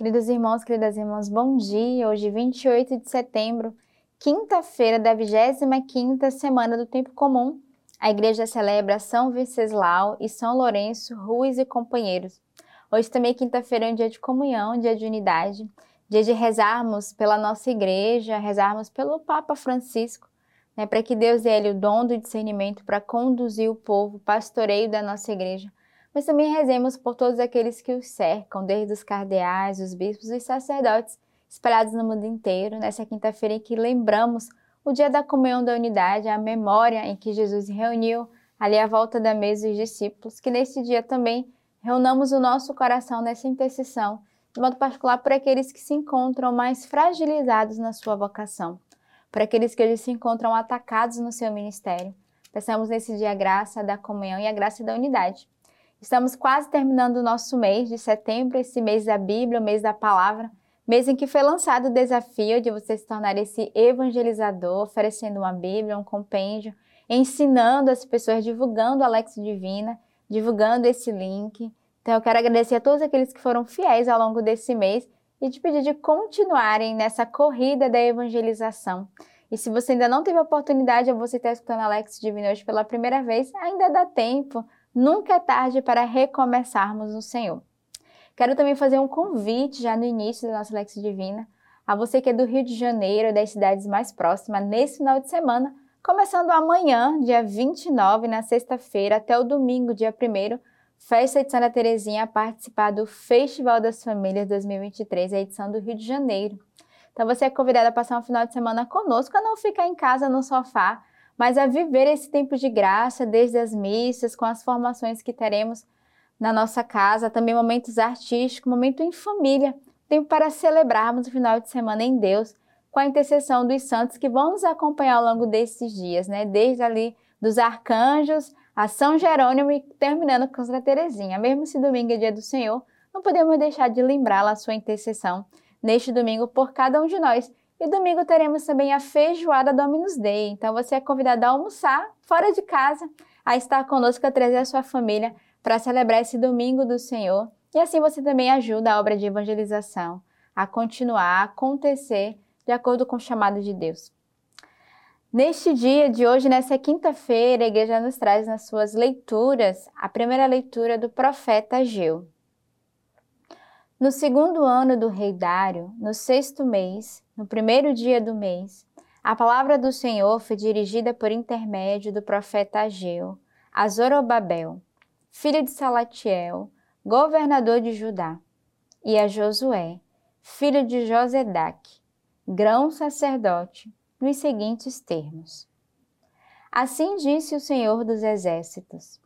Queridos irmãos, queridas irmãs, bom dia. Hoje, 28 de setembro, quinta-feira da 25ª semana do Tempo Comum. A igreja celebra São Venceslau e São Lourenço, Ruiz e companheiros. Hoje também quinta-feira é um dia de comunhão, dia de unidade, dia de rezarmos pela nossa igreja, rezarmos pelo Papa Francisco, né, para que Deus dê ele o dom do discernimento para conduzir o povo, pastoreio da nossa igreja mas também rezemos por todos aqueles que os cercam, desde os cardeais, os bispos e os sacerdotes espalhados no mundo inteiro, nessa quinta-feira em que lembramos o dia da comunhão da unidade, a memória em que Jesus reuniu ali à volta da mesa os discípulos, que nesse dia também reunamos o nosso coração nessa intercessão, de modo particular por aqueles que se encontram mais fragilizados na sua vocação, por aqueles que hoje se encontram atacados no seu ministério. Peçamos nesse dia a graça da comunhão e a graça da unidade. Estamos quase terminando o nosso mês de setembro, esse mês da Bíblia, o mês da palavra, mês em que foi lançado o desafio de você se tornar esse evangelizador, oferecendo uma Bíblia, um compêndio, ensinando as pessoas, divulgando a Alex Divina, divulgando esse link. Então eu quero agradecer a todos aqueles que foram fiéis ao longo desse mês e te pedir de continuarem nessa corrida da evangelização. E se você ainda não teve a oportunidade, ou você está escutando Alex Divina hoje pela primeira vez, ainda dá tempo. Nunca é tarde para recomeçarmos no Senhor. Quero também fazer um convite já no início da nossa Lex Divina a você que é do Rio de Janeiro, das cidades mais próximas, nesse final de semana, começando amanhã, dia 29, na sexta-feira, até o domingo, dia 1 Festa de Santa Terezinha, a participar do Festival das Famílias 2023, a edição do Rio de Janeiro. Então você é convidado a passar um final de semana conosco, a não ficar em casa no sofá, mas a viver esse tempo de graça, desde as missas, com as formações que teremos na nossa casa, também momentos artísticos, momento em família, tempo para celebrarmos o final de semana em Deus, com a intercessão dos santos que vão nos acompanhar ao longo desses dias, né? Desde ali dos arcanjos a São Jerônimo e terminando com Santa Teresinha. Mesmo se domingo é dia do Senhor, não podemos deixar de lembrá-la a sua intercessão neste domingo por cada um de nós e domingo teremos também a feijoada Dominus Day. Então você é convidado a almoçar fora de casa, a estar conosco, a trazer a sua família para celebrar esse domingo do Senhor. E assim você também ajuda a obra de evangelização a continuar, a acontecer de acordo com o chamado de Deus. Neste dia de hoje, nessa quinta-feira, a igreja nos traz nas suas leituras a primeira leitura do profeta Ageu. No segundo ano do rei Dário, no sexto mês, no primeiro dia do mês, a palavra do Senhor foi dirigida por intermédio do profeta Ageu a Zorobabel, filho de Salatiel, governador de Judá, e a Josué, filho de Josedac, grão sacerdote, nos seguintes termos: Assim disse o Senhor dos Exércitos: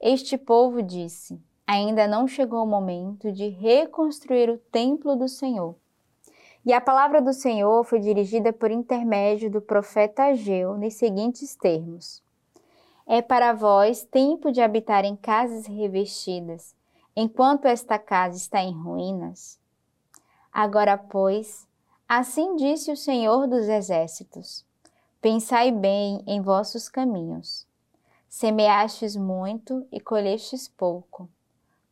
Este povo disse: ainda não chegou o momento de reconstruir o templo do Senhor. E a palavra do Senhor foi dirigida por intermédio do profeta Ageu nos seguintes termos: É para vós tempo de habitar em casas revestidas, enquanto esta casa está em ruínas? Agora, pois, assim disse o Senhor dos Exércitos: Pensai bem em vossos caminhos. Semeastes muito e colhestes pouco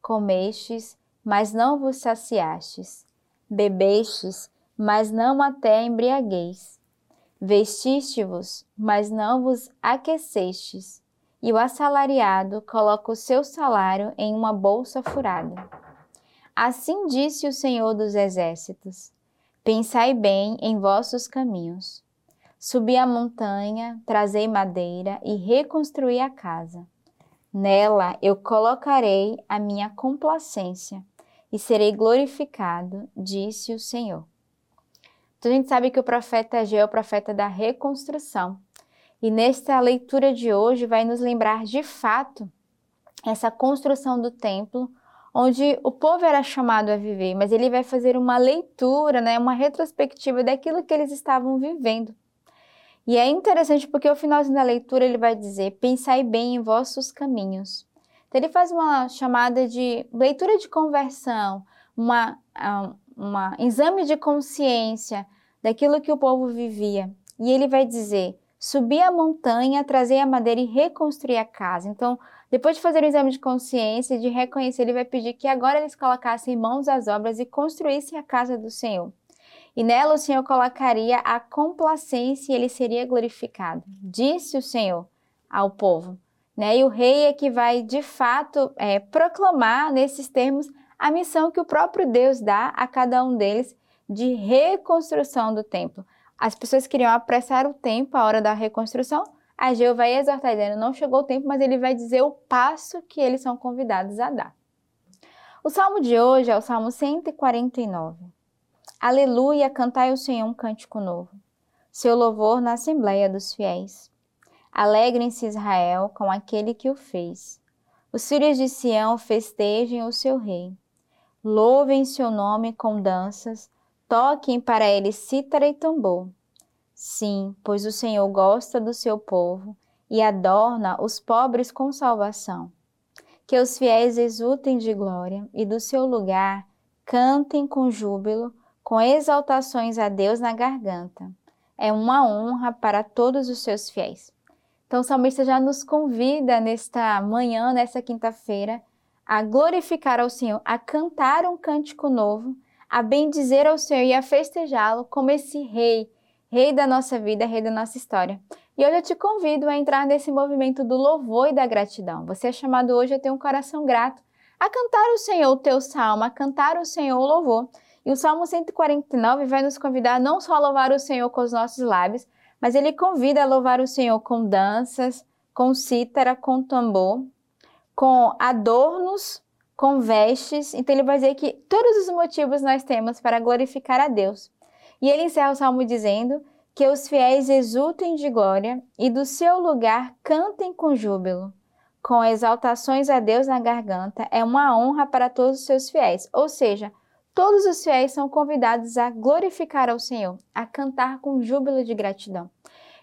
comestes, mas não vos saciastes, bebestes, mas não até embriagueis, vestiste-vos, mas não vos aquecestes, e o assalariado coloca o seu salário em uma bolsa furada. Assim disse o Senhor dos Exércitos: Pensai bem em vossos caminhos. Subi a montanha, trazei madeira e reconstruí a casa Nela eu colocarei a minha complacência e serei glorificado, disse o Senhor. Então a gente sabe que o profeta Ageu é o profeta da reconstrução. E nesta leitura de hoje vai nos lembrar de fato essa construção do templo, onde o povo era chamado a viver, mas ele vai fazer uma leitura, né, uma retrospectiva daquilo que eles estavam vivendo. E é interessante porque o finalzinho da leitura ele vai dizer: Pensai bem em vossos caminhos. Então ele faz uma chamada de leitura de conversão, uma, ah, uma exame de consciência daquilo que o povo vivia. E ele vai dizer: Subi a montanha, trazer a madeira e reconstruir a casa. Então, Depois de fazer o exame de consciência e de reconhecer, ele vai pedir que agora eles colocassem mãos às obras e construíssem a casa do Senhor. E nela o Senhor colocaria a complacência e ele seria glorificado. Disse o Senhor ao povo. Né? E o rei é que vai, de fato, é, proclamar nesses termos a missão que o próprio Deus dá a cada um deles de reconstrução do templo. As pessoas queriam apressar o tempo, a hora da reconstrução. Ageu vai exortar, dizendo: não chegou o tempo, mas ele vai dizer o passo que eles são convidados a dar. O salmo de hoje é o salmo 149. Aleluia, cantai ao Senhor um cântico novo. Seu louvor na Assembleia dos Fiéis. Alegrem-se Israel com aquele que o fez. Os filhos de Sião festejem o seu rei. Louvem seu nome com danças, toquem para ele cítara e tambor. Sim, pois o Senhor gosta do seu povo e adorna os pobres com salvação. Que os fiéis exultem de glória e do seu lugar cantem com júbilo, com exaltações a Deus na garganta. É uma honra para todos os seus fiéis. Então, o salmista já nos convida nesta manhã, nesta quinta-feira, a glorificar ao Senhor, a cantar um cântico novo, a bendizer ao Senhor e a festejá-lo como esse rei, rei da nossa vida, rei da nossa história. E hoje eu te convido a entrar nesse movimento do louvor e da gratidão. Você é chamado hoje a ter um coração grato, a cantar o Senhor o teu salmo, a cantar o Senhor o louvor. E o Salmo 149 vai nos convidar não só a louvar o Senhor com os nossos lábios, mas ele convida a louvar o Senhor com danças, com cítara, com tambor, com adornos, com vestes. Então ele vai dizer que todos os motivos nós temos para glorificar a Deus. E ele encerra o salmo dizendo que os fiéis exultem de glória e do seu lugar cantem com júbilo. Com exaltações a Deus na garganta, é uma honra para todos os seus fiéis. Ou seja, Todos os fiéis são convidados a glorificar ao Senhor, a cantar com júbilo de gratidão.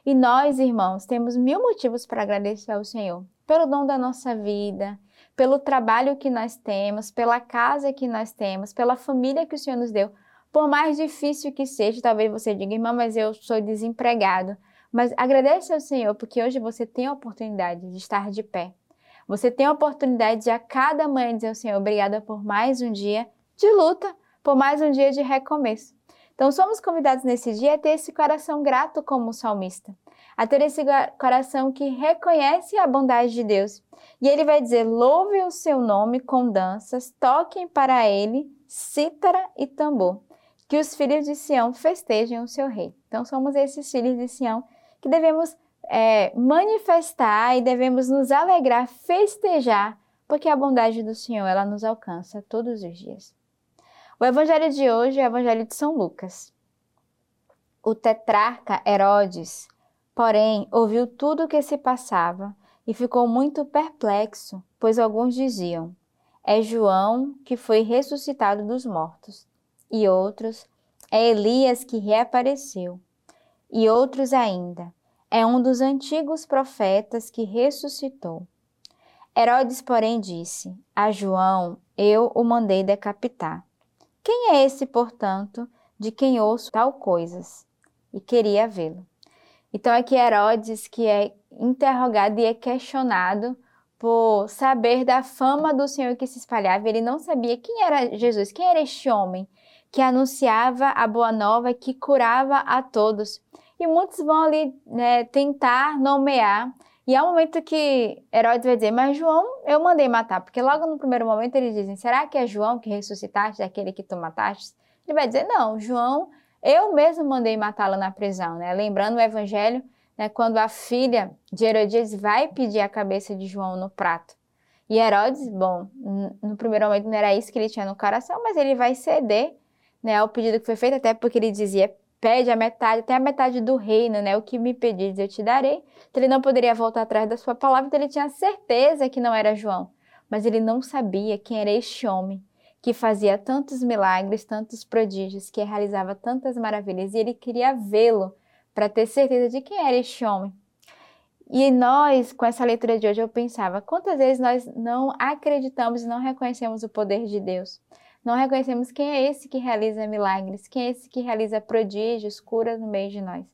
E nós, irmãos, temos mil motivos para agradecer ao Senhor pelo dom da nossa vida, pelo trabalho que nós temos, pela casa que nós temos, pela família que o Senhor nos deu. Por mais difícil que seja, talvez você diga, irmã, mas eu sou desempregado. Mas agradeça ao Senhor, porque hoje você tem a oportunidade de estar de pé. Você tem a oportunidade de a cada manhã dizer ao Senhor, obrigada por mais um dia de luta, por mais um dia de recomeço. Então, somos convidados nesse dia a ter esse coração grato como o salmista, a ter esse coração que reconhece a bondade de Deus. E ele vai dizer: louve o seu nome com danças, toquem para ele cítara e tambor, que os filhos de Sião festejem o seu rei. Então, somos esses filhos de Sião que devemos é, manifestar e devemos nos alegrar, festejar, porque a bondade do Senhor ela nos alcança todos os dias. O evangelho de hoje é o evangelho de São Lucas. O tetrarca Herodes, porém, ouviu tudo o que se passava e ficou muito perplexo, pois alguns diziam: É João que foi ressuscitado dos mortos, e outros: É Elias que reapareceu, e outros ainda: É um dos antigos profetas que ressuscitou. Herodes, porém, disse: A João eu o mandei decapitar. Quem é esse, portanto, de quem ouço tal coisas? E queria vê-lo. Então aqui Herodes que é interrogado e é questionado por saber da fama do Senhor que se espalhava. Ele não sabia quem era Jesus, quem era este homem que anunciava a boa nova, que curava a todos. E muitos vão ali né, tentar nomear e é o momento que Herodes vai dizer, mas João eu mandei matar, porque logo no primeiro momento eles dizem, será que é João que ressuscitaste, aquele que tu mataste? Ele vai dizer, não, João, eu mesmo mandei matá-lo na prisão, né? Lembrando o evangelho, né, quando a filha de Herodias vai pedir a cabeça de João no prato. E Herodes, bom, no primeiro momento não era isso que ele tinha no coração, mas ele vai ceder né, ao pedido que foi feito, até porque ele dizia, pede a metade, até a metade do reino, né? O que me pedires eu te darei. Então, ele não poderia voltar atrás da sua palavra, então ele tinha certeza que não era João. Mas ele não sabia quem era este homem que fazia tantos milagres, tantos prodígios, que realizava tantas maravilhas, e ele queria vê-lo para ter certeza de quem era este homem. E nós, com essa leitura de hoje, eu pensava, quantas vezes nós não acreditamos e não reconhecemos o poder de Deus? Não reconhecemos quem é esse que realiza milagres, quem é esse que realiza prodígios, curas no meio de nós.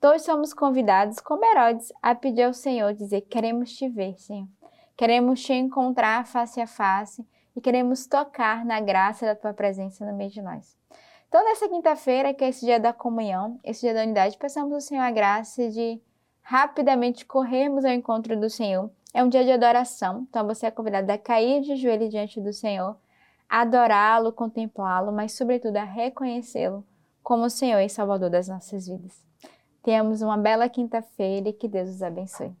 Todos somos convidados, como Herodes, a pedir ao Senhor, dizer: Queremos te ver, Senhor. Queremos te encontrar face a face e queremos tocar na graça da tua presença no meio de nós. Então, nessa quinta-feira, que é esse dia da comunhão, esse dia da unidade, peçamos ao Senhor a graça de rapidamente corrermos ao encontro do Senhor. É um dia de adoração, então você é convidado a cair de joelho diante do Senhor, adorá-lo, contemplá-lo, mas, sobretudo, a reconhecê-lo como o Senhor e Salvador das nossas vidas. Tenhamos uma bela quinta-feira e que Deus os abençoe.